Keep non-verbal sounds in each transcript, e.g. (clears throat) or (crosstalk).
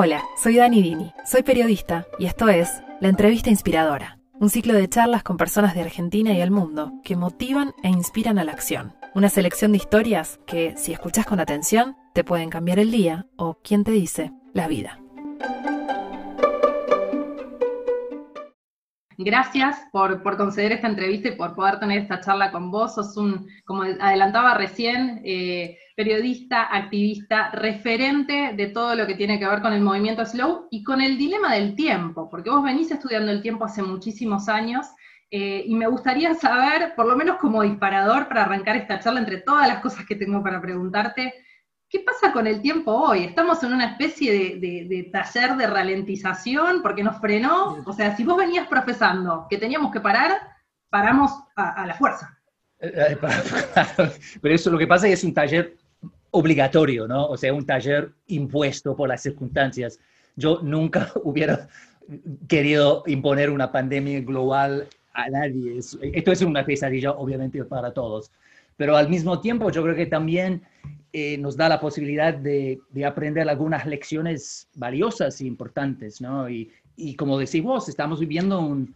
Hola, soy Dani Dini, soy periodista y esto es La Entrevista Inspiradora, un ciclo de charlas con personas de Argentina y el mundo que motivan e inspiran a la acción. Una selección de historias que, si escuchas con atención, te pueden cambiar el día o, quién te dice, la vida. Gracias por, conceder esta entrevista y por poder tener esta charla con vos. Sos un, como adelantaba recién, eh, periodista, activista, referente de todo lo que tiene que ver con el movimiento slow y con el dilema del tiempo, porque vos venís estudiando el tiempo hace muchísimos años eh, y me gustaría saber, por lo menos como disparador para arrancar esta charla entre todas las cosas que tengo para preguntarte, ¿qué pasa con el tiempo hoy? ¿Estamos en una especie de, taller de ralentización porque nos frenó? O sea, si vos venías profesando que teníamos que parar, paramos a, a la fuerza. Eh, eh, (laughs) pero eso lo que pasa es que es un taller obligatorio, ¿no? O sea, un taller impuesto por las circunstancias. Yo nunca (laughs) hubiera querido imponer una pandemia global a nadie. Esto es una pesadilla, obviamente, para todos. Pero al mismo tiempo, yo creo que también eh, nos da la posibilidad de, de, aprender algunas lecciones valiosas e importantes, ¿no? Y, y como decís vos, estamos viviendo un,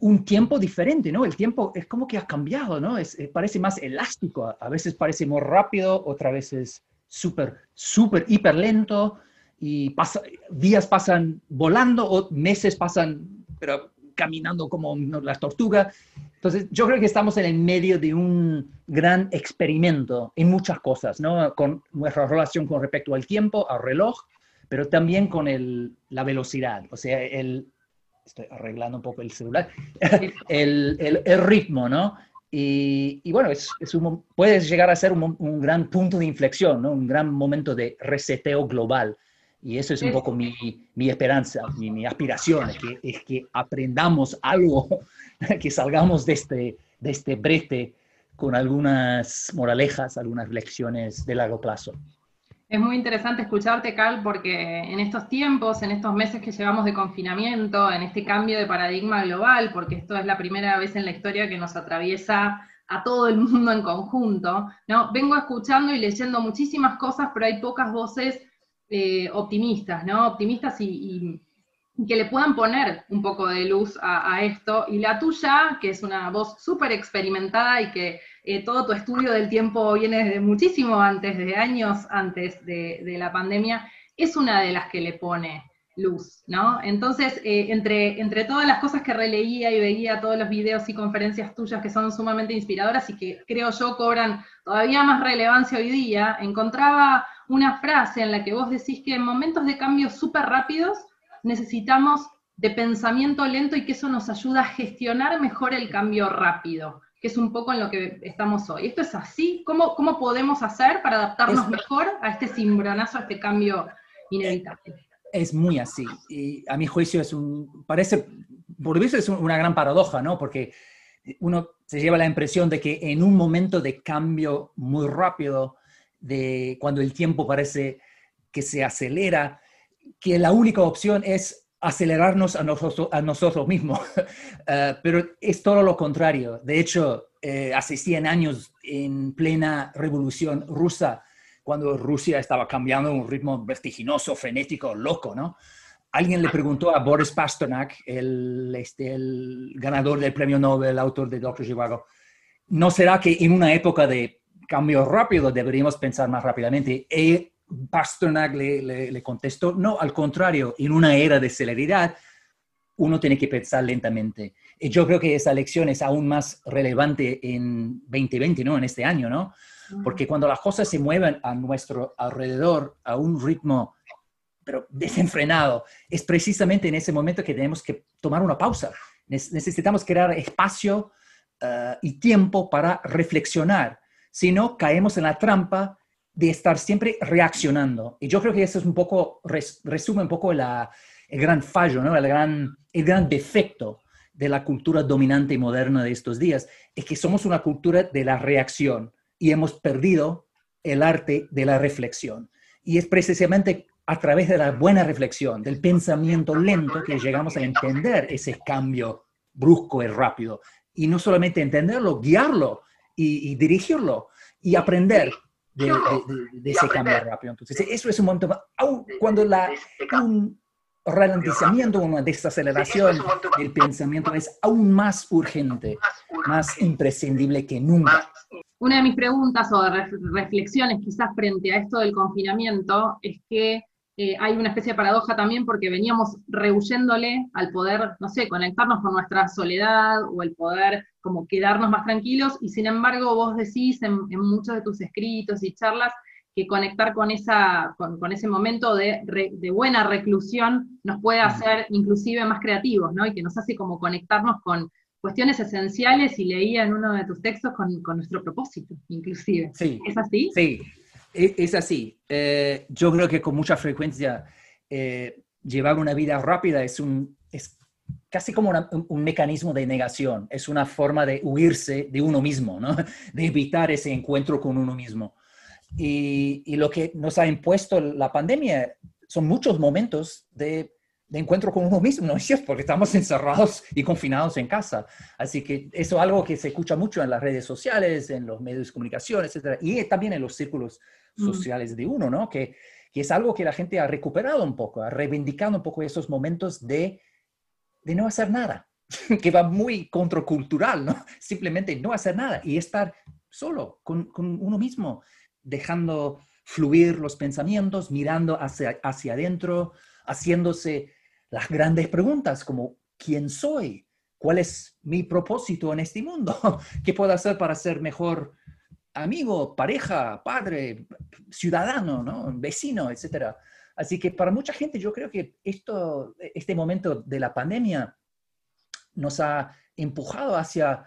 un tiempo diferente, ¿no? El tiempo es como que ha cambiado, ¿no? Es, eh, parece más elástico, a veces parece muy rápido, otras veces súper, súper, hiper lento, y pasa, días pasan volando, o meses pasan, pero caminando como las tortugas. Entonces, yo creo que estamos en el medio de un gran experimento en muchas cosas, ¿no? Con nuestra relación con respecto al tiempo, al reloj, pero también con el, la velocidad, o sea, el, estoy arreglando un poco el celular, (laughs) el, el, ritmo, ¿no? Y, y bueno, es, es un, puede llegar a ser un, un, gran punto de inflexión, ¿no? Un gran momento de reseteo global. Y eso es un poco mi, mi esperanza, mi, mi aspiración, es que, es que aprendamos algo, (laughs) que salgamos de este, de este brete con algunas moralejas, algunas lecciones de largo plazo. Es muy interesante escucharte, Cal, porque en estos tiempos, en estos meses que llevamos de confinamiento, en este cambio de paradigma global, porque esto es la primera vez en la historia que nos atraviesa a todo el mundo en conjunto, ¿no? Vengo escuchando y leyendo muchísimas cosas, pero hay pocas voces eh, optimistas, ¿no? Optimistas y, que le puedan poner un poco de luz a, esto. Y la tuya, que es una voz súper experimentada y que eh, todo tu estudio del tiempo viene desde muchísimo antes, de años antes de, la pandemia, es una de las que le pone luz, ¿no? Entonces, eh, entre, entre todas las cosas que releía y veía, todos los videos y conferencias tuyas que son sumamente inspiradoras y que creo yo cobran todavía más relevancia hoy día, encontraba una frase en la que vos decís que en momentos de cambios súper rápidos necesitamos de pensamiento lento y que eso nos ayuda a gestionar mejor el cambio rápido que es un poco en lo que estamos hoy. ¿Esto es así? ¿Cómo, cómo podemos hacer para adaptarnos mejor a este cimbronazo, a este cambio inevitable? Es muy así. Y a mi juicio es un, parece, por eso es una gran paradoja, ¿no? Porque uno se lleva la impresión de que en un momento de cambio muy rápido, de cuando el tiempo parece que se acelera, que la única opción es acelerarnos a nosotros, a nosotros mismos, (laughs) eh, pero es todo lo contrario. De hecho, eh, hace 100 años, en plena revolución rusa, cuando Rusia estaba cambiando a un ritmo vertiginoso, frenético, loco, ¿no? Alguien le preguntó a Boris Pasternak, el, este, el ganador del premio Nobel, autor de Doctor Zhivago, ¿no será que en una época de cambio rápido deberíamos pensar más rápidamente? Y Pasternak le, contestó, no, al contrario, en una era de celeridad, uno tiene que pensar lentamente. Y yo creo que esa lección es aún más relevante en 2020, ¿no? En este año, ¿no? Porque cuando las cosas se mueven a nuestro alrededor a un ritmo, pero desenfrenado, es precisamente en ese momento que tenemos que tomar una pausa. Necesitamos crear espacio eh, y tiempo para reflexionar. Si no, caemos en la trampa de estar siempre reaccionando. Y yo creo que eso es un poco, resume un poco el gran fallo, ¿no? el, gran, el gran defecto de la cultura dominante y moderna de estos días, es que somos una cultura de la reacción y hemos perdido el arte de la reflexión. Y es precisamente a través de la buena reflexión, del pensamiento lento, que llegamos a entender ese cambio brusco y rápido. Y no solamente entenderlo, guiarlo y dirigirlo y aprender de, ese cambio rápido. Entonces, eso es un momento, aun cuando la, un ralentizamiento, una desaceleración del pensamiento es aún más urgente, más imprescindible que nunca. Una de mis preguntas o reflexiones quizás frente a esto del confinamiento es que eh, hay una especie de paradoja también porque veníamos rehuyéndole al poder, no sé, conectarnos con nuestra soledad o el poder como quedarnos más tranquilos y sin embargo vos decís en, muchos de tus escritos y charlas que conectar con, esa, con, ese momento de, de, buena reclusión nos puede hacer inclusive más creativos, ¿no? Y que nos hace como conectarnos con cuestiones esenciales y leía en uno de tus textos con, con nuestro propósito, inclusive. Sí. ¿Es así? Sí, es así. Eh, yo creo que con mucha frecuencia eh, llevar una vida rápida es, un, es casi como un, mecanismo de negación, es una forma de huirse de uno mismo, ¿no? (laughs) de evitar ese encuentro con uno mismo. Y, lo que nos ha impuesto la pandemia son muchos momentos de, encuentro con uno mismo, ¿no es cierto? Porque estamos encerrados y confinados en casa. Así que eso es algo que se escucha mucho en las redes sociales, en los medios de comunicación, etc. Y también en los círculos Mm. sociales de uno, ¿no? Que, que, es algo que la gente ha recuperado un poco, ha reivindicado un poco esos momentos de, de no hacer nada, (laughs) que va muy contracultural, ¿no? (laughs) Simplemente no hacer nada y estar solo con, con uno mismo, dejando fluir los pensamientos, mirando hacia, hacia adentro, haciéndose las grandes preguntas como ¿quién soy? ¿Cuál es mi propósito en este mundo? (laughs) ¿Qué puedo hacer para ser mejor amigo, pareja, padre, ciudadano, ¿no? vecino, etc. Así que para mucha gente yo creo que esto, este momento de la pandemia nos ha empujado hacia,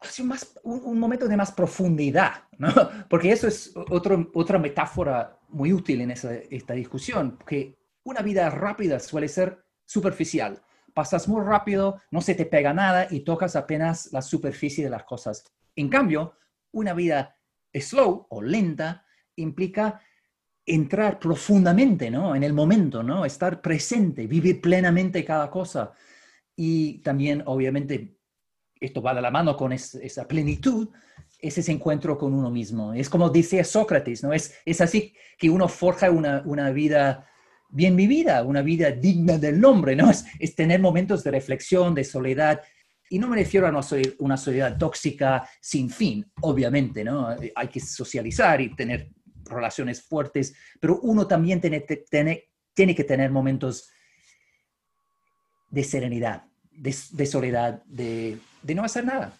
hacia un, momento de más profundidad, ¿no? (laughs) porque eso es otro, otra metáfora muy útil en esta discusión, que una vida rápida suele ser superficial. Pasas muy rápido, no se te pega nada y tocas apenas la superficie de las cosas. En cambio, una vida slow o lenta implica entrar profundamente ¿no? en el momento, ¿no? estar presente, vivir plenamente cada cosa. Y también, obviamente, esto va de la mano con esa plenitud, es ese encuentro con uno mismo. Es como decía Sócrates, ¿no? Es, es así que uno forja una, una vida bien vivida, una vida digna del nombre, ¿no? Es, es tener momentos de reflexión, de soledad, y no me refiero a una, sociedad tóxica sin fin, obviamente, ¿no? Hay que socializar y tener relaciones fuertes, pero uno también tiene, tiene que tener momentos de serenidad, de, soledad, de, de, no hacer nada.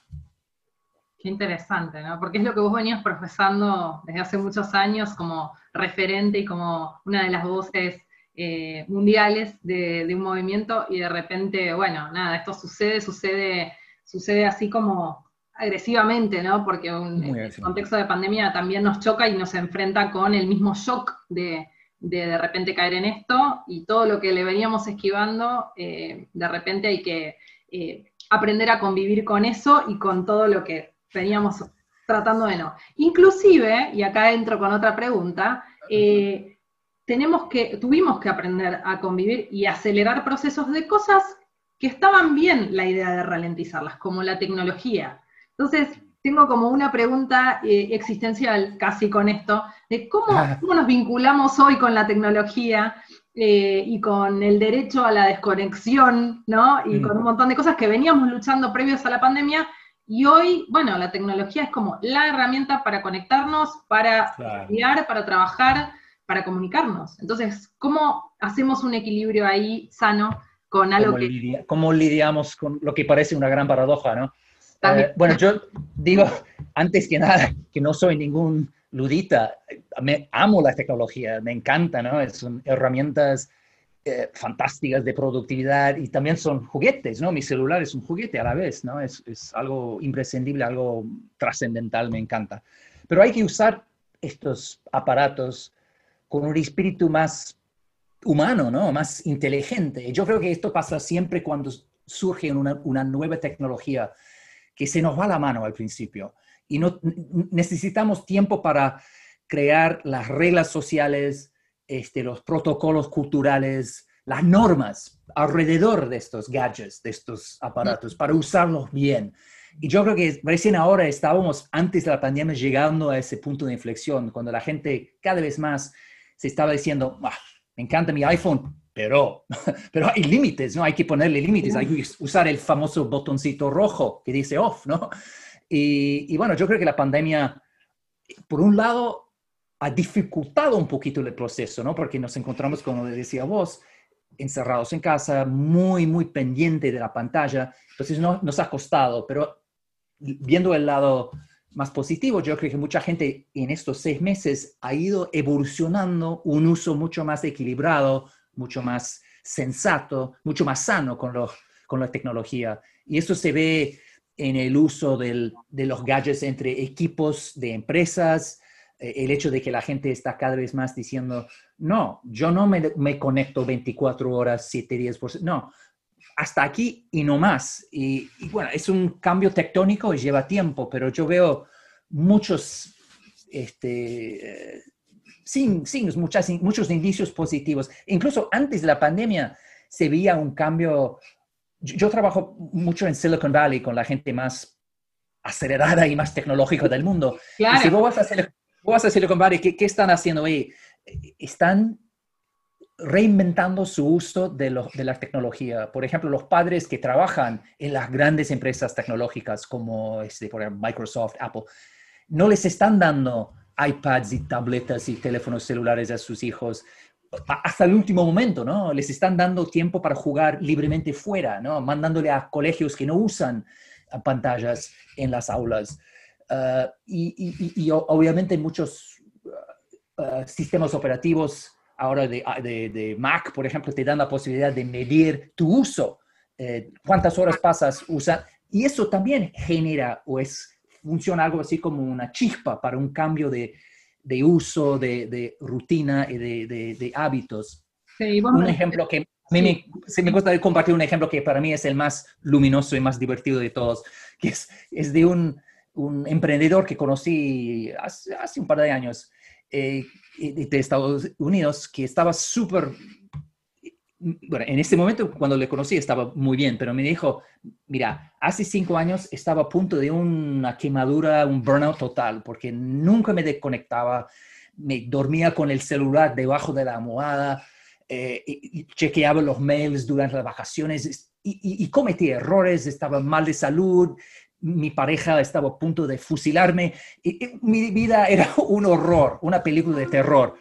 Qué interesante, ¿no? Porque es lo que vos venías profesando desde hace muchos años como referente y como una de las voces eh, mundiales de, un movimiento y de repente, bueno, nada, esto sucede, sucede, sucede así como agresivamente, ¿no? Porque un, el contexto de pandemia también nos choca y nos enfrenta con el mismo shock de de, repente caer en esto y todo lo que le veníamos esquivando, eh, de repente hay que eh, aprender a convivir con eso y con todo lo que veníamos tratando de no. Inclusive, y acá entro con otra pregunta, tenemos que, tuvimos que aprender a convivir y acelerar procesos de cosas que estaban bien la idea de ralentizarlas, como la tecnología. Entonces, tengo como una pregunta eh, existencial casi con esto, de cómo, cómo, nos vinculamos hoy con la tecnología eh, y con el derecho a la desconexión, ¿no? Y mm. con un montón de cosas que veníamos luchando previos a la pandemia, y hoy, bueno, la tecnología es como la herramienta para conectarnos, para estudiar, para trabajar, para comunicarnos. Entonces, ¿cómo hacemos un equilibrio ahí sano con algo que... ¿Cómo lidiamos con lo que parece una gran paradoja, no? Eh, bueno, yo (laughs) digo, antes que nada, que no soy ningún ludita, me amo la tecnología, me encanta, ¿no? Son herramientas eh, fantásticas de productividad y también son juguetes, ¿no? Mi celular es un juguete a la vez, ¿no? Es, es algo imprescindible, algo trascendental, me encanta. Pero hay que usar estos aparatos con un espíritu más humano, ¿no? Más inteligente. Yo creo que esto pasa siempre cuando surge una, una nueva tecnología que se nos va la mano al principio y no necesitamos tiempo para crear las reglas sociales, este, los protocolos culturales, las normas alrededor de estos gadgets, de estos aparatos, para usarlos bien. Y yo creo que recién ahora estábamos, antes de la pandemia, llegando a ese punto de inflexión, cuando la gente cada vez más se estaba diciendo, ah, me encanta mi iPhone, pero, (laughs) pero hay límites, ¿no? Hay que ponerle límites, hay que usar el famoso botoncito rojo que dice off, ¿no? Y, y bueno, yo creo que la pandemia, por un lado, ha dificultado un poquito el proceso, ¿no? Porque nos encontramos, como decía vos, encerrados en casa, muy, muy pendiente de la pantalla. Entonces no, nos ha costado, pero viendo el lado más positivo, yo creo que mucha gente en estos seis meses ha ido evolucionando un uso mucho más equilibrado, mucho más sensato, mucho más sano con, con la tecnología. Y eso se ve en el uso de los gadgets entre equipos de empresas, eh, el hecho de que la gente está cada vez más diciendo, no, yo no me, conecto 24 horas, 7 días por no, hasta aquí y no más. Y, bueno, es un cambio tectónico y lleva tiempo, pero yo veo muchos, este, eh, sin, muchas, muchos indicios positivos. Incluso antes de la pandemia se veía un cambio. Yo, trabajo mucho en Silicon Valley con la gente más acelerada y más tecnológica del mundo. Y si vos vas a hacer Vos a Silicon Valley, ¿qué, ¿qué, están haciendo ahí? Están reinventando su uso de, de, la tecnología. Por ejemplo, los padres que trabajan en las grandes empresas tecnológicas como este, Microsoft, Apple, no les están dando iPads y tabletas y teléfonos celulares a sus hijos hasta el último momento, ¿no? Les están dando tiempo para jugar libremente fuera, ¿no? Mandándole a colegios que no usan pantallas en las aulas. Uh, y, obviamente muchos uh, uh, sistemas operativos ahora de, Mac, por ejemplo, te dan la posibilidad de medir tu uso, eh, cuántas horas pasas usando, y eso también genera o es, funciona algo así como una chispa para un cambio de, uso, de, rutina y de, hábitos. un ejemplo que me, me gusta compartir un ejemplo que para mí es el más luminoso y más divertido de todos, que es, es de un, un emprendedor que conocí hace, hace un par de años eh, de Estados Unidos que estaba súper, bueno, en ese momento cuando le conocí estaba muy bien, pero me dijo, mira, hace cinco años estaba a punto de una quemadura, un burnout total, porque nunca me desconectaba, me dormía con el celular debajo de la almohada, eh, y chequeaba los mails durante las vacaciones y, y, cometí errores, estaba mal de salud, mi pareja estaba a punto de fusilarme. Y, mi vida era (laughs) un horror, una película de terror.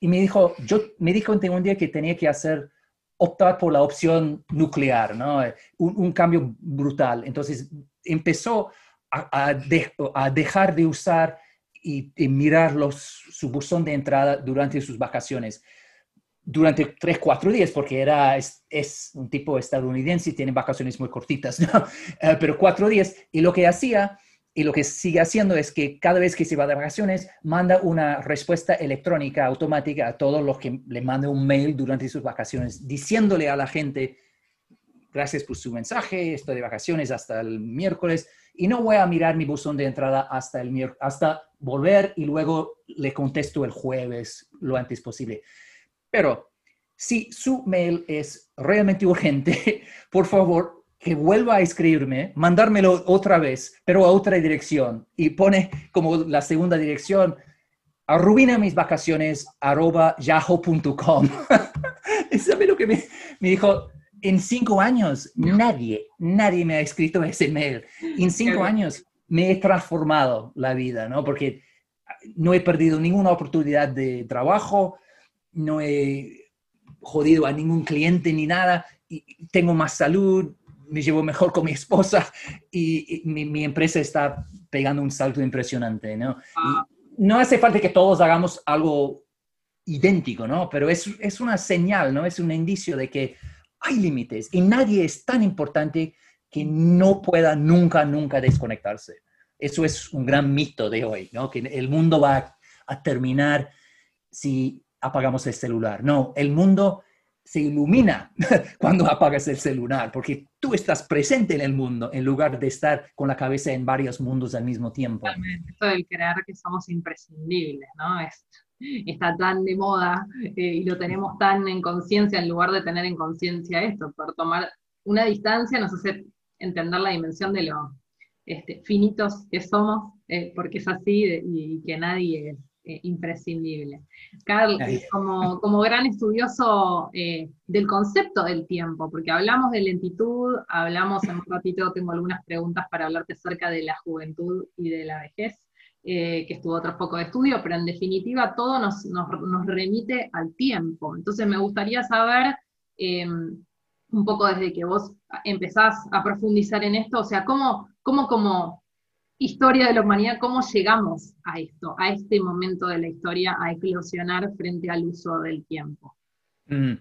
Y me dijo, yo me dijo un día que tenía que hacer, optar por la opción nuclear, ¿no? Un, cambio brutal. Entonces empezó a, dejar de usar y, mirar los, su buzón de entrada durante sus vacaciones durante tres, cuatro días, porque era, es, un tipo estadounidense y tiene vacaciones muy cortitas. (laughs) Eh, pero cuatro días. Y lo que hacía y lo que sigue haciendo es que cada vez que se va de vacaciones, manda una respuesta electrónica automática a todos los que le mande un mail durante sus vacaciones, diciéndole a la gente, gracias por su mensaje, estoy de vacaciones hasta el miércoles y no voy a mirar mi buzón de entrada hasta, el, hasta volver y luego le contesto el jueves lo antes posible. Pero si su mail es realmente urgente, (laughs) por favor, que vuelva a escribirme, mandármelo otra vez, pero a otra dirección. Y pone como la segunda dirección, arruina mis vacaciones, arroba yahoo.com. (laughs) ¿Sabe lo que me, dijo? En cinco años, nadie, nadie me ha escrito ese mail. En cinco años me he transformado la vida, ¿no? Porque no he perdido ninguna oportunidad de trabajo, no he jodido a ningún cliente ni nada, y tengo más salud, me llevo mejor con mi esposa y, mi, empresa está pegando un salto impresionante, ¿no? No hace falta que todos hagamos algo idéntico, ¿no? Pero es, es una señal, ¿no? Es un indicio de que hay límites y nadie es tan importante que no pueda nunca, nunca desconectarse. Eso es un gran mito de hoy, ¿no? Que el mundo va a terminar si apagamos el celular. No, el mundo se ilumina (laughs) cuando apagas el celular, porque tú estás presente en el mundo en lugar de estar con la cabeza en varios mundos al mismo tiempo. Esto del creer que somos imprescindibles, ¿no? Es, está tan de moda eh, y lo tenemos tan en conciencia en lugar de tener en conciencia esto, por tomar una distancia nos hace entender la dimensión de lo, este, finitos que somos, eh, porque es así y que nadie es eh, imprescindible. Carl, como, como, gran estudioso eh, del concepto del tiempo, porque hablamos de lentitud, hablamos en un ratito, tengo algunas preguntas para hablarte acerca de la juventud y de la vejez, que estuvo otro poco de estudio, pero en definitiva todo nos, nos, nos remite al tiempo. Entonces me gustaría saber un poco desde que vos empezás a profundizar en esto, o sea, cómo, cómo como historia de la humanidad, cómo llegamos a esto, a este momento de la historia, a eclosionar frente al uso del tiempo. Mm.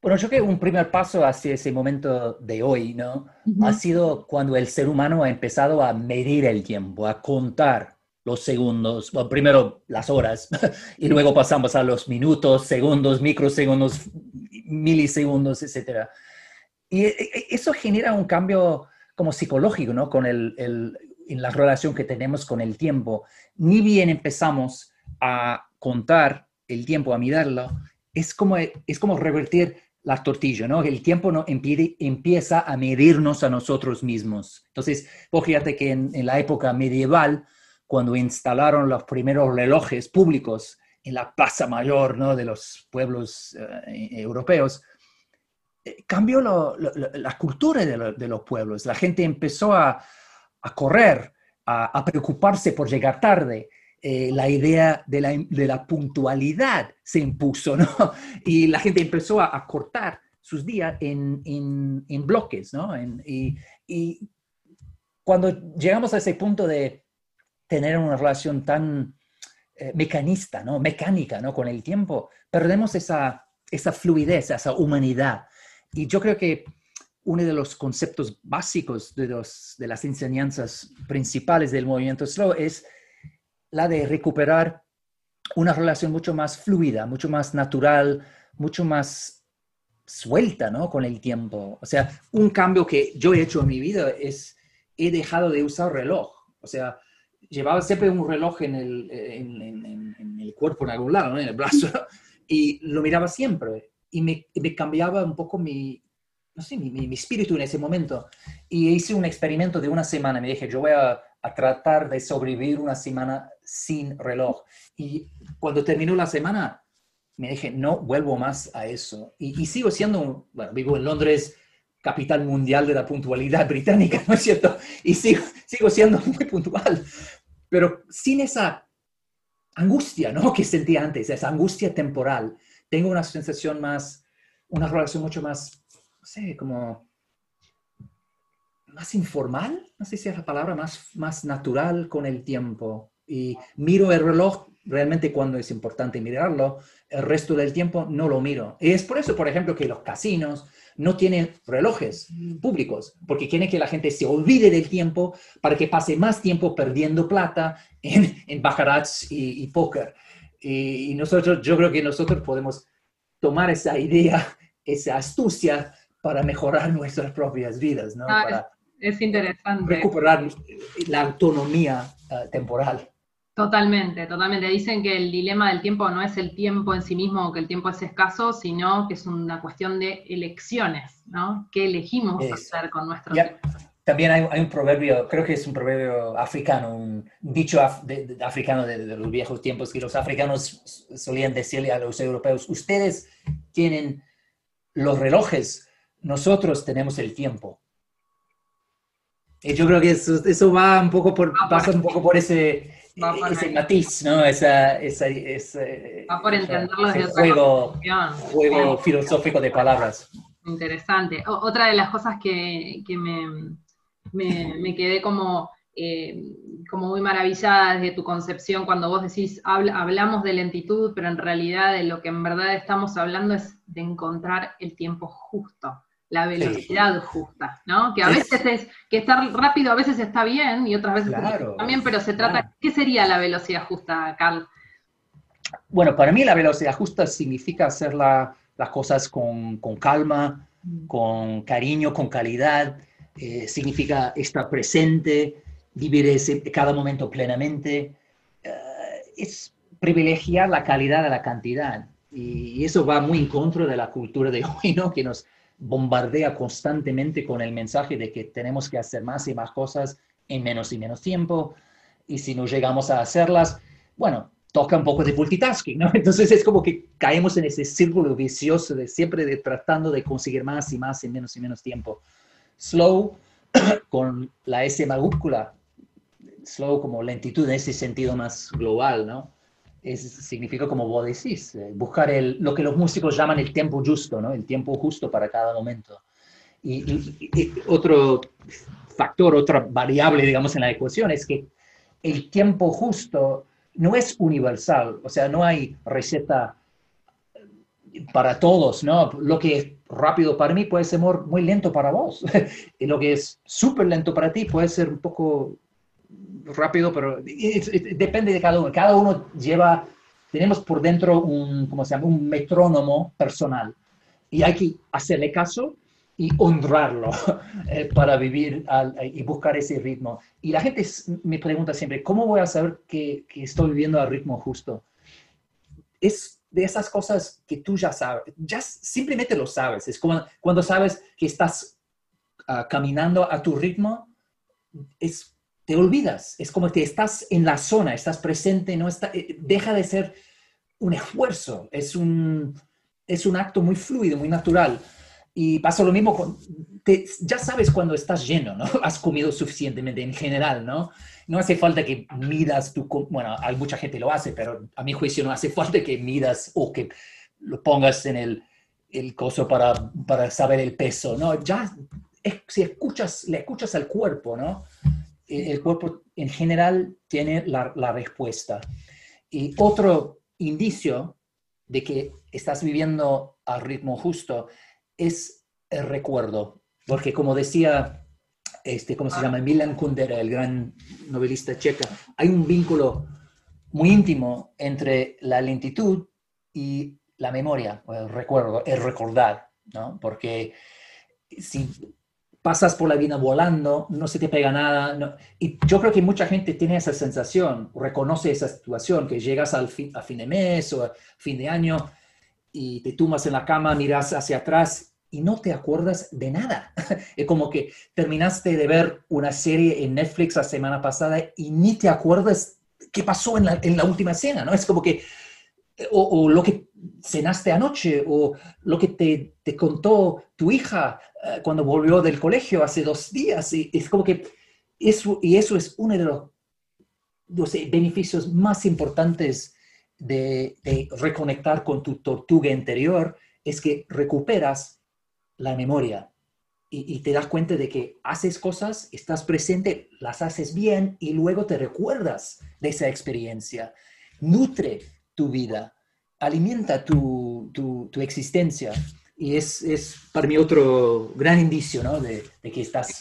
Bueno, yo creo que un primer paso hacia ese momento de hoy, ¿no? Ha sido cuando el ser humano ha empezado a medir el tiempo, a contar los segundos, bueno, primero las horas, (laughs) y luego pasamos a los minutos, segundos, microsegundos, milisegundos, etc. Y e, e, eso genera un cambio como psicológico, ¿no? Con el, en la relación que tenemos con el tiempo. Ni bien empezamos a contar el tiempo, a mirarlo, es como, es como revertir la tortilla, ¿no? El tiempo no empieza a medirnos a nosotros mismos. Entonces, fíjate que en, en la época medieval, cuando instalaron los primeros relojes públicos en la plaza mayor ¿no? de los pueblos eh, europeos, eh, cambió la cultura de, los pueblos. La gente empezó a, correr, a, preocuparse por llegar tarde. Eh, la idea de la, puntualidad se impuso, ¿no? (laughs) Y la gente empezó a, cortar sus días en, bloques, ¿no? y, y cuando llegamos a ese punto de tener una relación tan eh, mecanista, ¿no? mecánica ¿no? con el tiempo, perdemos esa, esa fluidez, esa humanidad. Y yo creo que uno de los conceptos básicos de, los, de las enseñanzas principales del movimiento slow es la de recuperar una relación mucho más fluida, mucho más natural, mucho más suelta ¿no? con el tiempo. O sea, un cambio que yo he hecho en mi vida es, he dejado de usar reloj. O sea, llevaba siempre un reloj en el, en, el cuerpo, en algún lado, en el brazo, (laughs) y lo miraba siempre. Y me, me cambiaba un poco mi, no sé, mi, mi, espíritu en ese momento. Y hice un experimento de una semana. Me dije, yo voy a, a, tratar de sobrevivir una semana sin reloj. Y cuando terminó la semana, me dije, no vuelvo más a eso. Y, y sigo siendo, bueno, vivo en Londres, capital mundial de la puntualidad (laughs) británica, ¿no es cierto? Y sigo, sigo siendo muy puntual pero sin esa angustia, ¿no? Que sentía antes, esa angustia temporal. Tengo una sensación más, una relación mucho más, sé, como más informal, no sé si es la palabra, más, más natural con el tiempo. Y miro el reloj realmente cuando es importante mirarlo, el resto del tiempo no lo miro. Y es por eso, por ejemplo, que los casinos, no tienen relojes públicos, porque quieren que la gente se olvide del tiempo para que pase más tiempo perdiendo plata en, en y, póker. Y, nosotros, yo creo que nosotros podemos tomar esa idea, esa astucia para mejorar (laughs) nuestras propias vidas, ¿no? Ah, es, interesante. Recuperar la autonomía uh, temporal. Totalmente, totalmente. Dicen que el dilema del tiempo no es el tiempo en sí mismo o que el tiempo es escaso, sino que es una cuestión de elecciones, ¿no? ¿Qué elegimos hacer con nuestro tiempo? También hay, un proverbio, creo que es un proverbio africano, un dicho africano de, de, los viejos tiempos, que los africanos solían decirle a los europeos, ustedes tienen los relojes, nosotros tenemos el tiempo. Y yo creo que eso, eso va un poco por, pasa un poco por ese ese matiz, ¿no? Esa, esa, Va por entenderlo desde juego, juego filosófico de palabras. Interesante. otra de las cosas que, que me, me, quedé como, eh, como muy maravillada desde tu concepción cuando vos decís, hablamos de lentitud, pero en realidad de lo que en verdad estamos hablando es de encontrar el tiempo justo la velocidad justa, ¿no? Que a veces es, que estar rápido a veces está bien y otras veces también, pero se trata, ¿qué sería la velocidad justa, Carl? Bueno, para mí la velocidad justa significa hacer las cosas con, calma, mm. con cariño, con calidad, eh, significa estar presente, vivir ese, cada momento plenamente, eh, es privilegiar la calidad de la cantidad. Y eso va muy en contra de la cultura de hoy, ¿no? Que nos, bombardea constantemente con el mensaje de que tenemos que hacer más y más cosas en menos y menos tiempo. Y si no llegamos a hacerlas, bueno, toca un poco de multitasking, ¿no? (laughs) Entonces es como que caemos en ese círculo vicioso de siempre tratando de conseguir más y más en menos y menos tiempo. Slow, (clears throat) con la S mayúscula, slow como lentitud en ese sentido más global, ¿no? Es, significa como vos decís, eh, buscar el, lo que los músicos llaman el tiempo justo, ¿no? El tiempo justo para cada momento. y otro factor, otra variable, digamos, en la ecuación es que el tiempo justo no es universal, o sea, no hay receta para todos, ¿no? Lo que es rápido para mí puede ser muy lento para vos, y (laughs) lo que es súper lento para ti puede ser un poco rápido, pero depende de cada uno. Cada uno lleva, tenemos por dentro un, ¿cómo se llama? Un metrónomo personal y hay que hacerle caso y honrarlo (laughs) eh, para vivir y buscar ese ritmo. Y la gente me pregunta siempre, ¿cómo voy a saber que, que, estoy viviendo al ritmo justo? Es de esas cosas que tú ya sabes, ya simplemente lo sabes. Es como cuando sabes que estás ah, caminando a tu ritmo, es, te olvidas, es como que estás en la zona, estás presente, no está, eh, deja de ser un esfuerzo, es un, es un acto muy fluido, muy natural. Y pasa lo mismo con, ya sabes cuando estás lleno, ¿no? (laughs) Has comido suficientemente en general, ¿no? No hace falta que midas tu, bueno, hay mucha gente lo hace, pero a mi juicio no hace falta que midas o que lo pongas en el, el coso para, para saber el peso, ¿no? Ya, si escuchas, le escuchas al cuerpo, ¿no? E, el cuerpo en general tiene la, la respuesta. Y otro indicio de que estás viviendo al ritmo justo es el recuerdo, porque como decía, este, ¿cómo se llama? Milan Kundera, el gran novelista checa, hay un vínculo muy íntimo entre la lentitud y la memoria, o el recuerdo, el recordar, ¿no? Porque si pasas por la vida volando, no se te pega nada. Y yo creo que mucha gente tiene esa sensación, reconoce esa situación, que llegas al a fin de mes o fin de año y te tumbas en la cama, miras hacia atrás y no te acuerdas de nada. (laughs) es como que terminaste de ver una serie en Netflix la semana pasada y ni te acuerdas qué pasó en la, en la última escena, ¿no? Es como que, o, lo que cenaste anoche, o lo que te, contó tu hija eh, cuando volvió del colegio hace dos días. Y es como que eso, y eso es uno de los, beneficios más importantes de reconectar con tu tortuga interior, es que recuperas la memoria y, te das cuenta de que haces cosas, estás presente, las haces bien y luego te recuerdas de esa experiencia. Nutre tu vida, alimenta tu, existencia. Y es, es, para mí otro gran indicio ¿no? de, que estás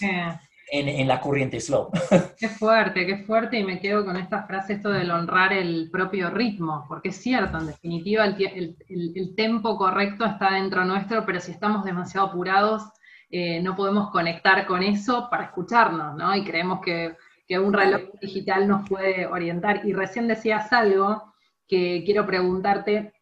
en, la corriente slow. (laughs) Qué fuerte, qué fuerte, y me quedo con esta frase, esto del honrar el propio ritmo, porque es cierto, en definitiva, el, el, tempo correcto está dentro nuestro, pero si estamos demasiado apurados, eh, no podemos conectar con eso para escucharnos, ¿no? Y creemos que, que un reloj digital nos puede orientar. Y recién decías algo que quiero preguntarte,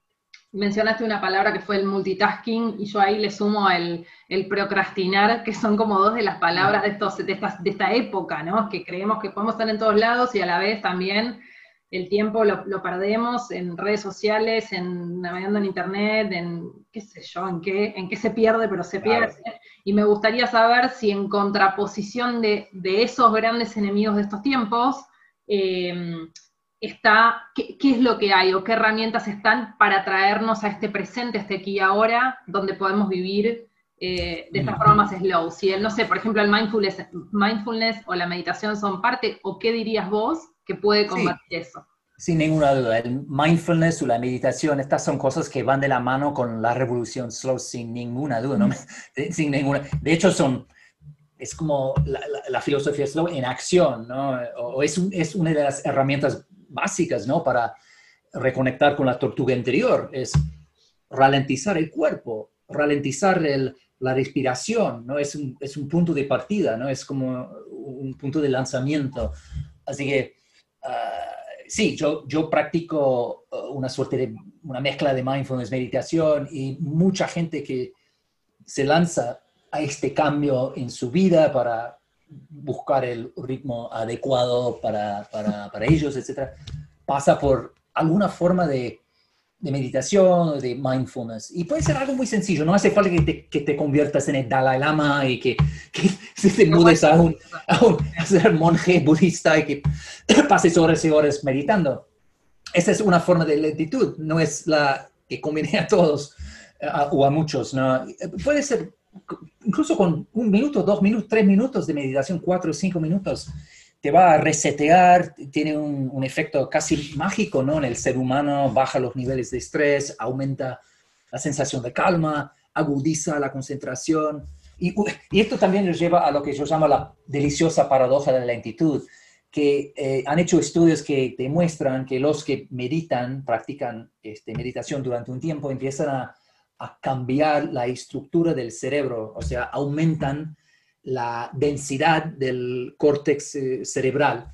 mencionaste una palabra que fue el multitasking y yo ahí le sumo el, procrastinar, que son como dos de las palabras de, estos, de, de esta época, ¿no? Que creemos que podemos estar en todos lados y a la vez también el tiempo lo, perdemos en redes sociales, en navegando en internet, en qué sé yo, en qué, en qué se pierde, pero se pierde. Y me gustaría saber si en contraposición de, de esos grandes enemigos de estos tiempos, eh, está, qué, es lo que hay o qué herramientas están para traernos a este presente, a este aquí y ahora, donde podemos vivir eh, de esta forma más slow. Si el, no sé, por ejemplo, el mindfulness, mindfulness o la meditación son parte, o qué dirías vos que puede combatir eso. Sin ninguna duda, el mindfulness o la meditación, estas son cosas que van de la mano con la revolución slow, sin ninguna duda, ¿no? (laughs) sin ninguna. De hecho, son, es como la, filosofía slow en acción, ¿no? O, es, es, una de las herramientas básicas, ¿no? Para reconectar con la tortuga interior, es ralentizar el cuerpo, ralentizar la respiración, ¿no? Es un, es un, punto de partida, ¿no? Es como un punto de lanzamiento. Así que, ah, sí, yo, yo practico uh, una suerte de, una mezcla de mindfulness, meditación y mucha gente que se lanza a este cambio en su vida para buscar el ritmo adecuado para, para, para ellos, etc., pasa por alguna forma de, de meditación, de mindfulness. Y puede ser algo muy sencillo, no hace falta que te, que te conviertas en el Dalai Lama y que, que (laughs) te mudes a un, a un a ser monje budista y que (laughs) pases horas y horas meditando. Esa es una forma de lentitud, no es la que conviene a todos o a muchos. ¿no? Puede ser incluso con un minuto, dos minutos, tres minutos de meditación, cuatro o cinco minutos, te va a resetear, tiene un, efecto casi mágico ¿no? en el ser humano, baja los niveles de estrés, aumenta la sensación de calma, agudiza la concentración. Y, y esto también nos lleva a lo que yo llamo la deliciosa paradoja de la lentitud, que eh, han hecho estudios que demuestran que los que meditan, practican este, meditación durante un tiempo, empiezan a, a cambiar la estructura del cerebro, o sea, aumentan la densidad del córtex eh, cerebral.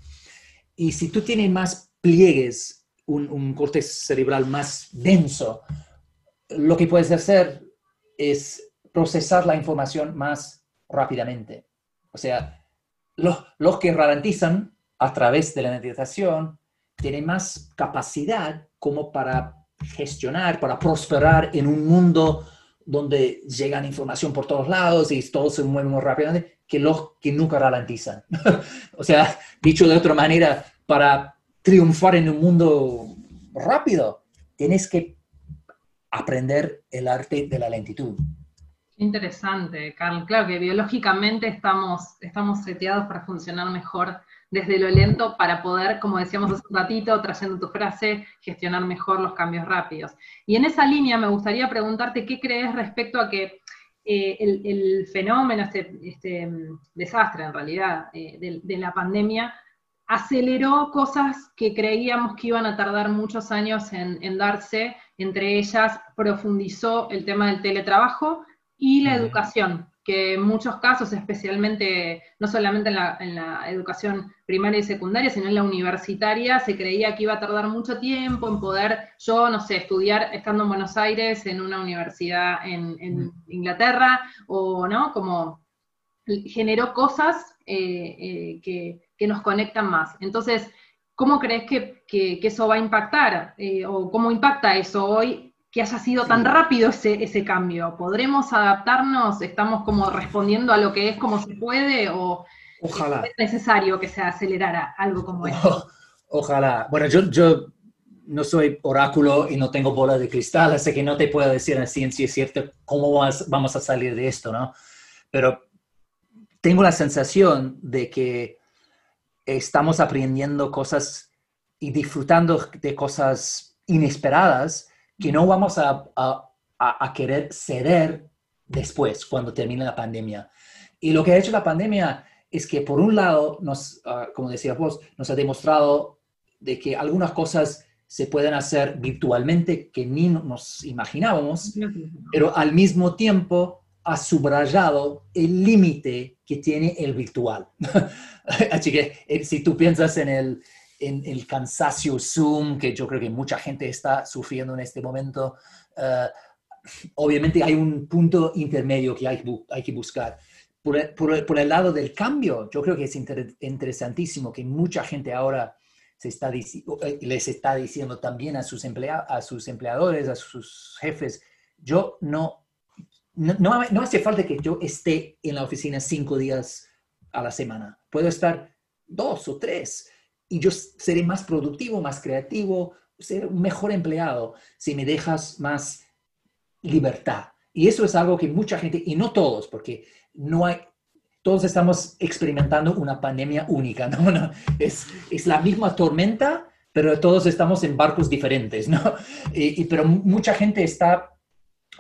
Y si tú tienes más pliegues, un, un, córtex cerebral más denso, lo que puedes hacer es procesar la información más rápidamente. O sea, los, los que ralentizan a través de la meditación tienen más capacidad como para gestionar, para prosperar en un mundo donde llegan información por todos lados y todo se mueve muy rápidamente, que los que nunca ralentizan. (laughs) o sea, dicho de otra manera, para triunfar en un mundo rápido, tienes que aprender el arte de la lentitud. Interesante, Carl. Claro que biológicamente estamos, estamos seteados para funcionar mejor desde lo lento para poder, como decíamos hace un ratito, trayendo tu frase, gestionar mejor los cambios rápidos. Y en esa línea me gustaría preguntarte qué crees respecto a que eh, el, el, fenómeno, este, este, mm, desastre en realidad eh, de, de, la pandemia, aceleró cosas que creíamos que iban a tardar muchos años en, en darse, entre ellas profundizó el tema del teletrabajo y la educación, que en muchos casos, especialmente, no solamente en la, en la, educación primaria y secundaria, sino en la universitaria, se creía que iba a tardar mucho tiempo en poder, yo no sé, estudiar estando en Buenos Aires, en una universidad en, en Inglaterra, o no, como generó cosas eh, eh, que, que, nos conectan más. Entonces, ¿cómo crees que, que, que eso va a impactar? Eh, ¿O cómo impacta eso hoy que haya sido tan rápido ese, ese cambio? ¿Podremos adaptarnos? ¿Estamos como respondiendo a lo que es como se puede? ¿O Ojalá. es necesario que se acelerara algo como esto? Ojalá. Bueno, yo, yo no soy oráculo y no tengo bola de cristal, así que no te puedo decir en ciencia cierta cómo vas, vamos a salir de esto, ¿no? Pero tengo la sensación de que estamos aprendiendo cosas y disfrutando de cosas inesperadas que no vamos a, a, a, querer ceder después, cuando termine la pandemia. Y lo que ha hecho la pandemia es que, por un lado, nos, uh, como decía vos, nos ha demostrado de que algunas cosas se pueden hacer virtualmente que ni nos imaginábamos, pero al mismo tiempo ha subrayado el límite que tiene el virtual. (laughs) Así que eh, si tú piensas en el, en el cansancio Zoom, que yo creo que mucha gente está sufriendo en este momento. Uh, obviamente hay un punto intermedio que hay, hay que buscar. Por por, por el, lado del cambio, yo creo que es inter, interesantísimo que mucha gente ahora se está, eh, les está diciendo también a sus, emplea, a sus empleadores, a sus jefes, yo no, no, no, no hace falta que yo esté en la oficina cinco días a la semana. Puedo estar dos o tres y yo seré más productivo, más creativo, ser un mejor empleado si me dejas más libertad. Y eso es algo que mucha gente, y no todos, porque no hay, todos estamos experimentando una pandemia única, ¿no? (laughs) no es, es, la misma tormenta, pero todos estamos en barcos diferentes, ¿no? (laughs) Y, y pero mucha gente está,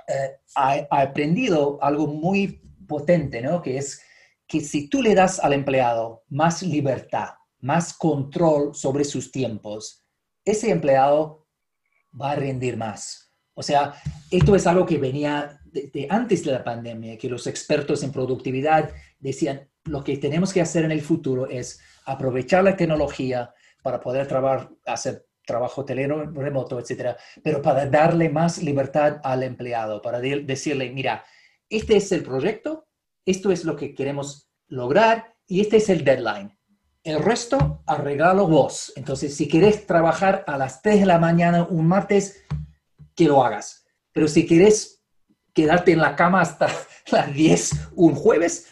eh, ha, ha, aprendido algo muy potente, ¿no? Que es que si tú le das al empleado más libertad, más control sobre sus tiempos, ese empleado va a rendir más. O sea, esto es algo que venía de, antes de la pandemia, que los expertos en productividad decían, lo que tenemos que hacer en el futuro es aprovechar la tecnología para poder trabajar, hacer trabajo telero, remoto, etcétera, pero para darle más libertad al empleado, para de decirle, mira, este es el proyecto, esto es lo que queremos lograr y este es el deadline. El resto, arreglalo vos. Entonces, si querés trabajar a las 3 de la mañana un martes, que lo hagas. Pero si querés quedarte en la cama hasta (laughs) las 10 un jueves,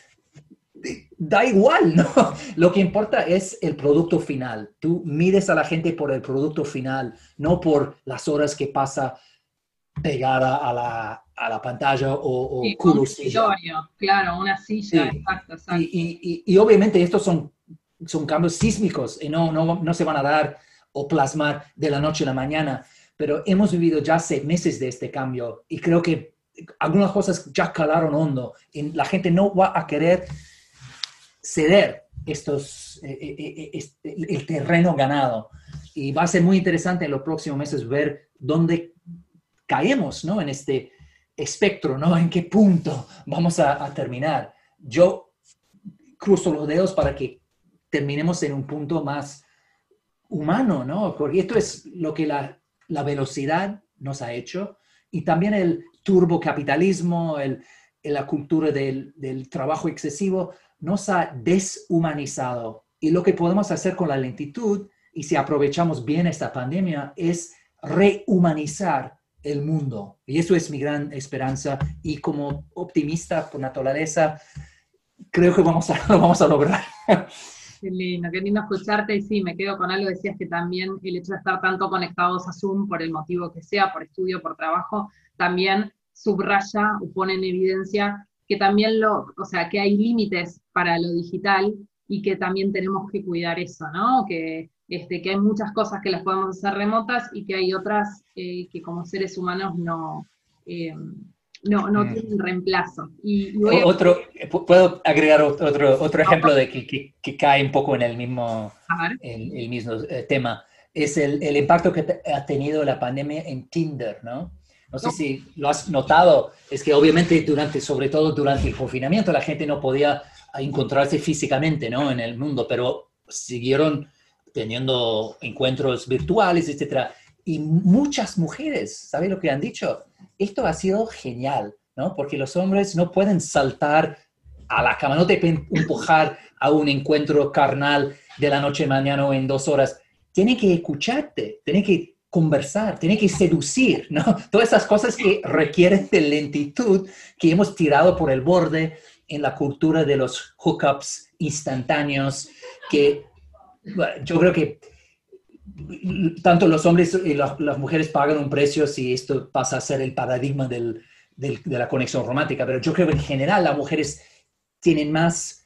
da igual, ¿no? (laughs) Lo que importa es el producto final. Tú mides a la gente por el producto final, no por las horas que pasa pegada a la, a la pantalla o, o sí, Claro, una silla, exacto, exacto. Y, y, y, obviamente estos son, son cambios sísmicos y no, no, no se van a dar o plasmar de la noche a la mañana, pero hemos vivido ya seis meses de este cambio y creo que algunas cosas ya calaron hondo y la gente no va a querer ceder estos, eh, eh, eh, el terreno ganado. Y va a ser muy interesante en los próximos meses ver dónde caemos ¿no? en este espectro, ¿no? en qué punto vamos a, terminar. Yo cruzo los dedos para que terminemos en un punto más humano, ¿no? Porque esto es lo que la, la velocidad nos ha hecho y también el turbocapitalismo, el, la cultura del, del trabajo excesivo, nos ha deshumanizado. Y lo que podemos hacer con la lentitud, y si aprovechamos bien esta pandemia, es rehumanizar el mundo. Y eso es mi gran esperanza. Y como optimista por naturaleza, creo que vamos a, (laughs) lo vamos a lograr. Qué lindo, qué lindo escucharte. Y sí, me quedo con algo. Decías que también el hecho de estar tanto conectados a Zoom, por el motivo que sea, por estudio, por trabajo, también subraya o pone en evidencia que también lo, o sea, que hay límites para lo digital y que también tenemos que cuidar eso, ¿no? Que, este, que hay muchas cosas que las podemos hacer remotas y que hay otras eh, que como seres humanos no, eh, no, no mm. tienen reemplazo. Y, otro, puedo agregar otro, otro ejemplo de que, que, cae un poco en el mismo, el, el mismo eh, tema. Es el, el impacto que ha tenido la pandemia en Tinder, ¿no? No sé si lo has notado, es que obviamente durante, sobre todo durante el confinamiento, la gente no podía encontrarse físicamente, ¿no? En el mundo, pero siguieron teniendo encuentros virtuales, etcétera. Y muchas mujeres, ¿sabes lo que han dicho? Esto ha sido genial, ¿no? Porque los hombres no pueden saltar a la cama, no te pueden empujar a un encuentro carnal de la noche a mañana o en dos horas. Tienen que escucharte, tienen que conversar, tiene que seducir, ¿no? Todas esas cosas que requieren de lentitud que hemos tirado por el borde en la cultura de los hookups instantáneos, que yo creo que tanto los hombres y las mujeres pagan un precio si esto pasa a ser el paradigma del, de la conexión romántica, pero yo creo que en general las mujeres tienen más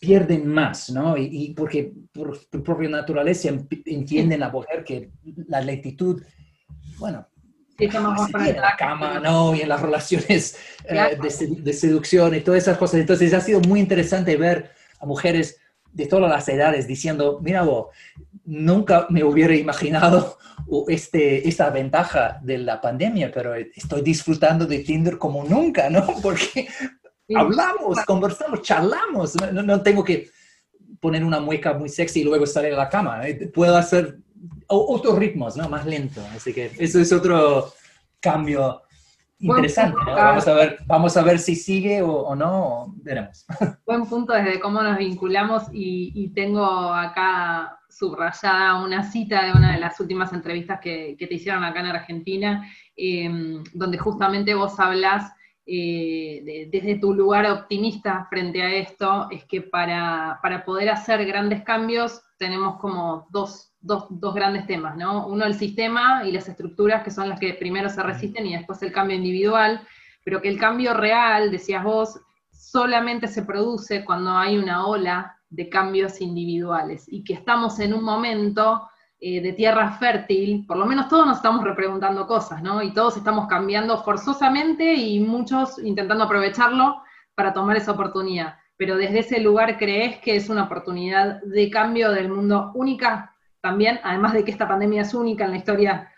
pierden más, ¿no? Y, porque por su propia naturaleza entienden la mujer que la lentitud, bueno, en la cama, ¿no? Y en las relaciones eh, de, seducción y todas esas cosas. Entonces ha sido muy interesante ver a mujeres de todas las edades diciendo, mira vos, nunca me hubiera imaginado este, esta ventaja de la pandemia, pero estoy disfrutando de Tinder como nunca, ¿no? (laughs) Porque hablamos, conversamos, charlamos. No, tengo que poner una mueca muy sexy y luego salir a la cama. ¿eh? Puedo hacer otros ritmos, ¿no? Más lento. Así que eso es otro cambio interesante. Vamos, a ver, vamos a ver si sigue o, no, veremos. (laughs) Buen punto desde cómo nos vinculamos y, tengo acá subrayada una cita de una de las últimas entrevistas que, te hicieron acá en Argentina, em, donde justamente vos hablas eh, desde tu lugar optimista frente a esto, es que para, poder hacer grandes cambios tenemos como dos, grandes temas, ¿no? Uno el sistema y las estructuras, que son las que primero se resisten, y después el cambio individual, pero que el cambio real, decías vos, solamente se produce cuando hay una ola de cambios individuales, y que estamos en un momento eh, de tierra fértil, por lo menos todos nos estamos repreguntando cosas, ¿no? Y todos estamos cambiando forzosamente y muchos intentando aprovecharlo para tomar esa oportunidad. Pero desde ese lugar crees que es una oportunidad de cambio del mundo única también, además de que esta pandemia es única en la historia.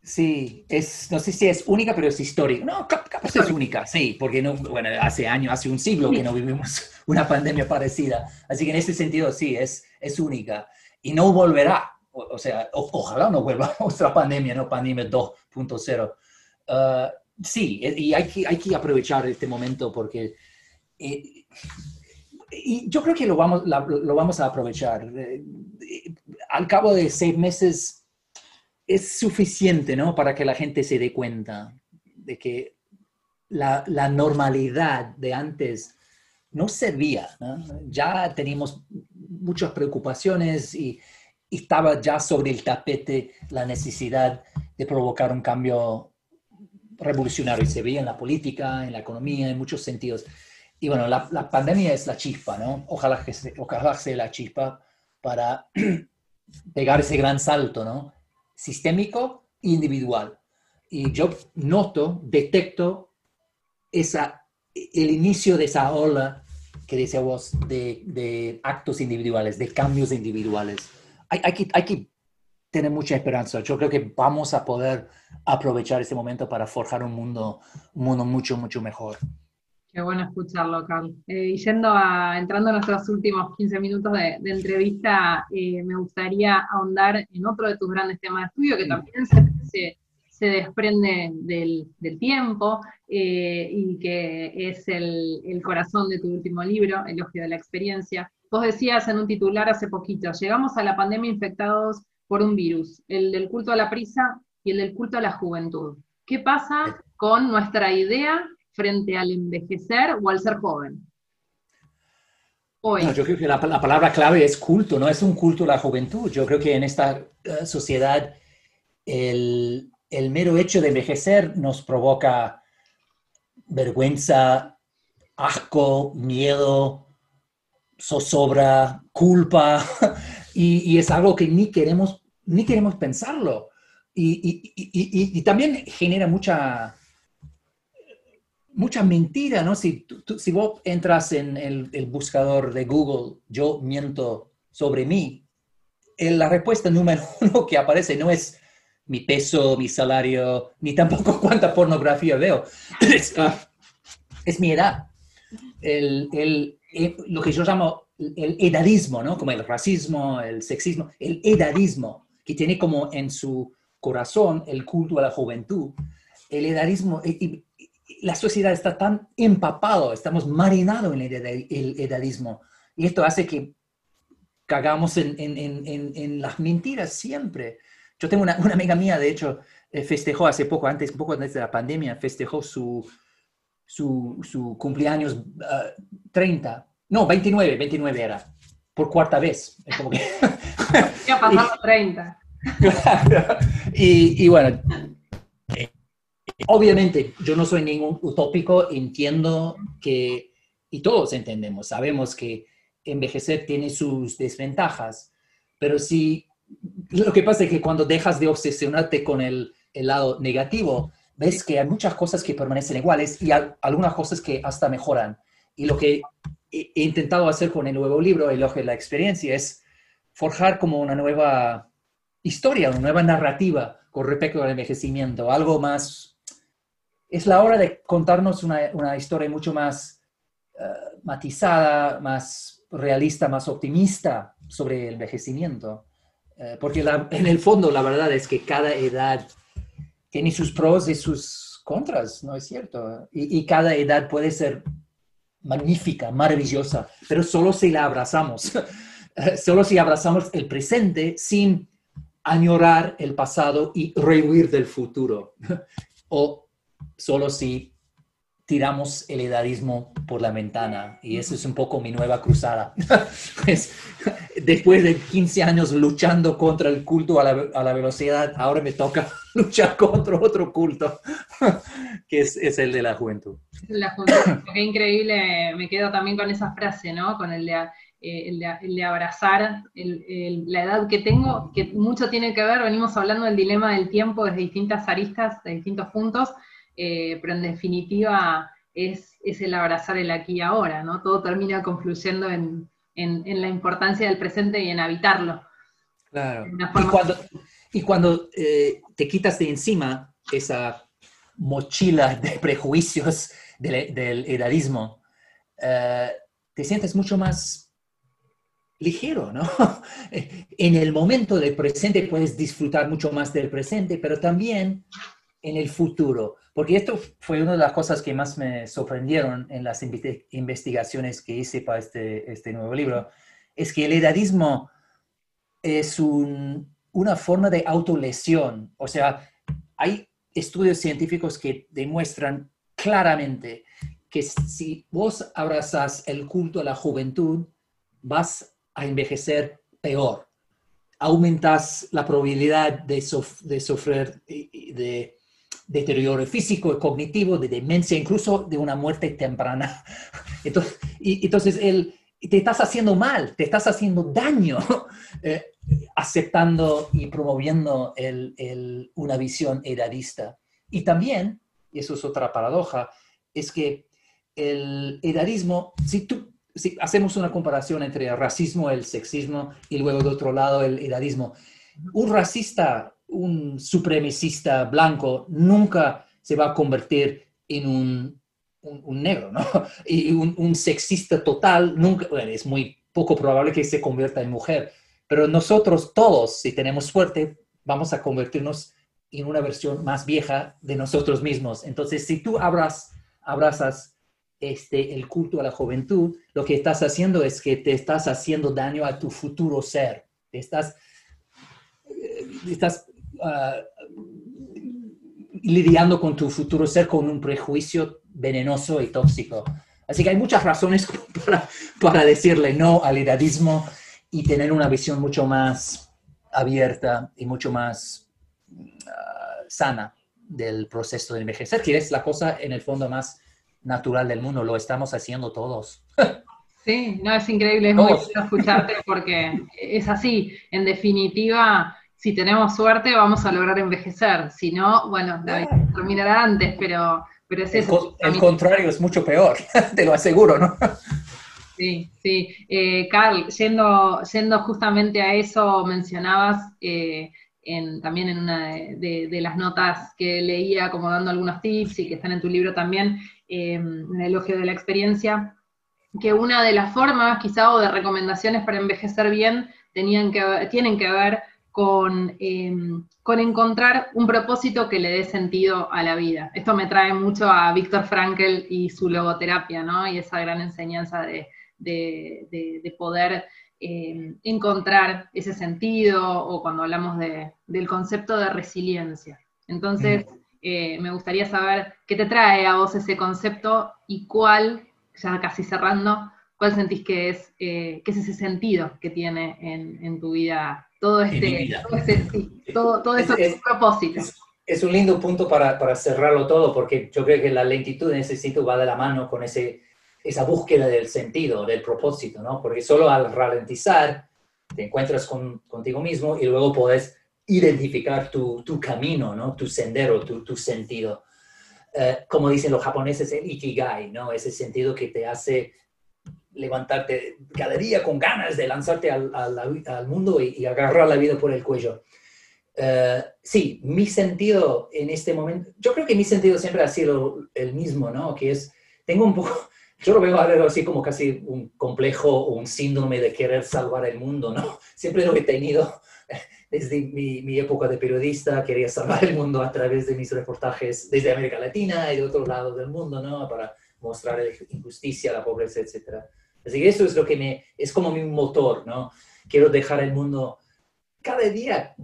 Sí, es, no sé si es única, pero es histórica. No, capaz es única, sí, porque no, bueno, hace años, hace un siglo que no vivimos una (laughs) pandemia parecida. Así que en ese sentido, sí, es, es única. Y no volverá, o, sea, ojalá no vuelva (laughs) otra pandemia, ¿no? Pandemia 2.0. Ah, sí, y hay que, hay que aprovechar este momento porque eh, y yo creo que lo vamos, lo vamos a aprovechar. Al cabo de seis meses es suficiente, ¿no? Para que la gente se dé cuenta de que la, la normalidad de antes no servía. Ya teníamos muchas preocupaciones y, estaba ya sobre el tapete la necesidad de provocar un cambio revolucionario. Y se veía en la política, en la economía, en muchos sentidos. Y bueno, la, pandemia es la chispa, ¿no? Ojalá que ojalá sea la chispa para (clears throat) pegar ese gran salto, ¿no? Sistémico e individual. Y yo noto, detecto esa, el inicio de esa ola que decía vos de, de actos individuales, de cambios individuales. Hay, hay, que, hay que tener mucha esperanza. Yo creo que vamos a poder aprovechar ese momento para forjar un mundo, un mundo mucho, mucho mejor. Qué bueno escucharlo, Carl. Eh, y yendo a, entrando en nuestros últimos 15 minutos de, entrevista, eh, me gustaría ahondar en otro de tus grandes temas de estudio, que también se, se, desprende del, del tiempo eh, y que es el, el, corazón de tu último libro, Elogio de la Experiencia. Vos decías en un titular hace poquito, llegamos a la pandemia infectados por un virus, el del culto a la prisa y el del culto a la juventud. ¿Qué pasa con nuestra idea frente al envejecer o al ser joven? yo creo que la, palabra clave es culto, no es un culto a la juventud. Yo creo que en esta eh, sociedad el, el, mero hecho de envejecer nos provoca vergüenza, asco, miedo, zozobra, culpa, (laughs) y, es algo que ni queremos, ni queremos pensarlo. y también genera mucha, mucha mentira, ¿no? Si, si vos entras en el, buscador de Google, yo miento sobre mí, la respuesta número (laughs) uno que aparece no es mi peso, mi salario, ni tampoco (laughs) cuánta pornografía veo. Es, ah, mi edad. El, eh, lo que yo llamo el edadismo, ¿no? Como el racismo, el sexismo, el edadismo, que tiene como en su corazón el culto a la juventud. El edadismo, la sociedad está tan empapado, estamos marinados en el edadismo. Y esto hace que cagamos en, las mentiras siempre. Yo tengo una, amiga mía, de hecho, eh, festejó hace poco, antes, un poco antes de la pandemia, festejó su, su, cumpleaños 30, ah, no, 29, 29 era, por cuarta vez. Es como que... (laughs) Ya pasado 30. y, y bueno, Obviamente, yo no soy ningún utópico, entiendo que, y todos entendemos, sabemos que envejecer tiene sus desventajas, pero si lo que pasa es que cuando dejas de obsesionarte con el, lado negativo, ves que hay muchas cosas que permanecen iguales y algunas cosas que hasta mejoran. Y lo que he, intentado hacer con el nuevo libro, El ojo de la experiencia, es forjar como una nueva historia, una nueva narrativa con respecto al envejecimiento, algo más es la hora de contarnos una, historia mucho más eh, matizada, más realista, más optimista sobre el envejecimiento. Eh, porque (laughs) en el fondo la verdad es que cada edad tiene sus pros y sus contras, ¿no es cierto? Y, y cada edad puede ser magnífica, maravillosa, pero solo si la abrazamos, (laughs) solo si abrazamos el presente sin añorar el pasado y rehuir del futuro. (laughs) o solo si tiramos el edadismo por la ventana. Y eso es un poco mi nueva cruzada. (laughs) después de 15 años luchando contra el culto a la, velocidad, ahora me toca (laughs) luchar contra otro culto, (laughs) que es, el de la juventud. La juventud, qué increíble, me quedo también con esa frase, ¿no? Con el de, eh, el de, abrazar la edad que tengo, que mucho tiene que ver, venimos hablando del dilema del tiempo desde distintas aristas, de distintos puntos, eh, pero en definitiva es, el abrazar el aquí y ahora, ¿no? Todo termina confluyendo en, la importancia del presente y en habitarlo. Claro. Y cuando, eh, te quitas de encima esa mochila de (laughs) prejuicios del, edadismo, eh, te sientes mucho más ligero, ¿no? (laughs) en el momento del presente puedes disfrutar mucho más del presente, pero también en el futuro porque esto fue una de las cosas que más me sorprendieron en las investigaciones que hice para este, este nuevo libro, es que el edadismo es una forma de autolesión. O sea, hay estudios científicos que demuestran claramente que si vos abrazas el culto a la juventud, vas a envejecer peor. Aumentas la probabilidad de, sufrir de deterioro físico y cognitivo, de demencia, incluso de una muerte temprana. (laughs) Entonces, y, entonces el, te estás haciendo mal, te estás haciendo daño (laughs) eh, aceptando y promoviendo una visión edadista. Y también, y eso es otra paradoja, es que el edadismo, si, tú, si hacemos una comparación entre el racismo, el sexismo y luego de otro lado el edadismo, un racista, un supremacista blanco nunca se va a convertir en un, negro. (laughs) Y un, sexista total nunca, bueno, es muy poco probable que se convierta en mujer, pero nosotros todos, si tenemos suerte, vamos a convertirnos en una versión más vieja de nosotros mismos. Entonces, si tú abras, abrazas este, el culto a la juventud, lo que estás haciendo es que te estás haciendo daño a tu futuro ser. Te estás, eh, lidiando con tu futuro ser con un prejuicio venenoso y tóxico. Así que hay muchas razones (laughs) para, para decirle no al edadismo y tener una visión mucho más abierta y mucho más ah, sana del proceso de envejecer, que es la cosa en el fondo más natural del mundo. Lo estamos haciendo todos. (laughs) Sí, no, es increíble, es muy escucharte porque es así. En definitiva, si tenemos suerte, vamos a lograr envejecer. Si no, bueno, la terminará antes, pero, pero es eso. El, el contrario es mucho peor, (laughs) te lo aseguro, ¿no? Sí, sí. Eh, Carl, yendo, yendo justamente a eso, mencionabas eh, también en una de, las notas que leía, como dando algunos tips y que están en tu libro también, eh, en el elogio de la experiencia, que una de las formas quizá o de recomendaciones para envejecer bien tenían que, tienen que ver con, con, encontrar un propósito que le dé sentido a la vida. Esto me trae mucho a Víctor Frankl y su logoterapia, ¿no? Y esa gran enseñanza de, de, poder eh, encontrar ese sentido o cuando hablamos del concepto de resiliencia. Entonces, eh, me gustaría saber qué te trae a vos ese concepto y cuál, ya casi cerrando, cuál sentís que es, eh, es ese sentido que tiene en, tu vida todo este, todo, todo, eso es, propósito. Es, un lindo punto para, para cerrarlo todo, porque yo creo que la lentitud en ese sitio va de la mano con ese esa búsqueda del sentido, del propósito, ¿no? Porque solo al ralentizar te encuentras con, contigo mismo y luego puedes identificar tu, tu camino, ¿no? Tu sendero, tu, tu sentido. Eh, como dicen los japoneses, el ikigai, ¿no? Ese sentido que te hace levantarte cada día con ganas de lanzarte al, al, mundo y, agarrar la vida por el cuello. Eh, sí, mi sentido en este momento, yo creo que mi sentido siempre ha sido el mismo, ¿no? Que es, tengo un poco, (laughs) yo lo veo así como casi un complejo o un síndrome de querer salvar el mundo, ¿no? (laughs) Siempre lo he tenido (laughs) desde mi, época de periodista, quería salvar el mundo a través de mis reportajes desde América Latina y de otro lado del mundo, ¿no? Para mostrar la injusticia, la pobreza, etc. Así que eso es lo que me, es como mi motor, ¿no? Quiero dejar el mundo cada día,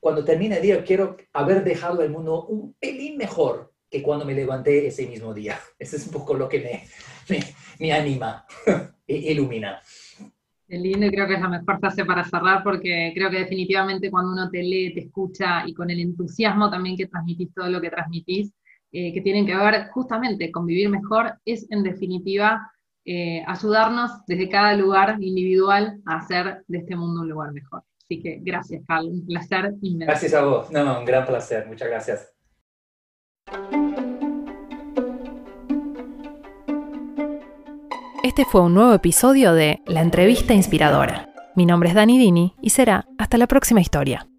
cuando termine el día, quiero haber dejado el mundo un pelín mejor que cuando me levanté ese mismo día. (laughs) Eso es un poco lo que me, me, anima (laughs) e ilumina. Qué lindo y creo que es la mejor frase para cerrar porque creo que definitivamente cuando uno te lee, te escucha y con el entusiasmo también que transmitís todo lo que transmitís, eh, que tienen que ver justamente con vivir mejor, es en definitiva eh, ayudarnos desde cada lugar individual a hacer de este mundo un lugar mejor. Así que gracias, Carl, un placer inmenso. Gracias a vos, no, un gran placer, muchas gracias. Este fue un nuevo episodio de La Entrevista Inspiradora. Mi nombre es Dani Dini y será hasta la próxima historia.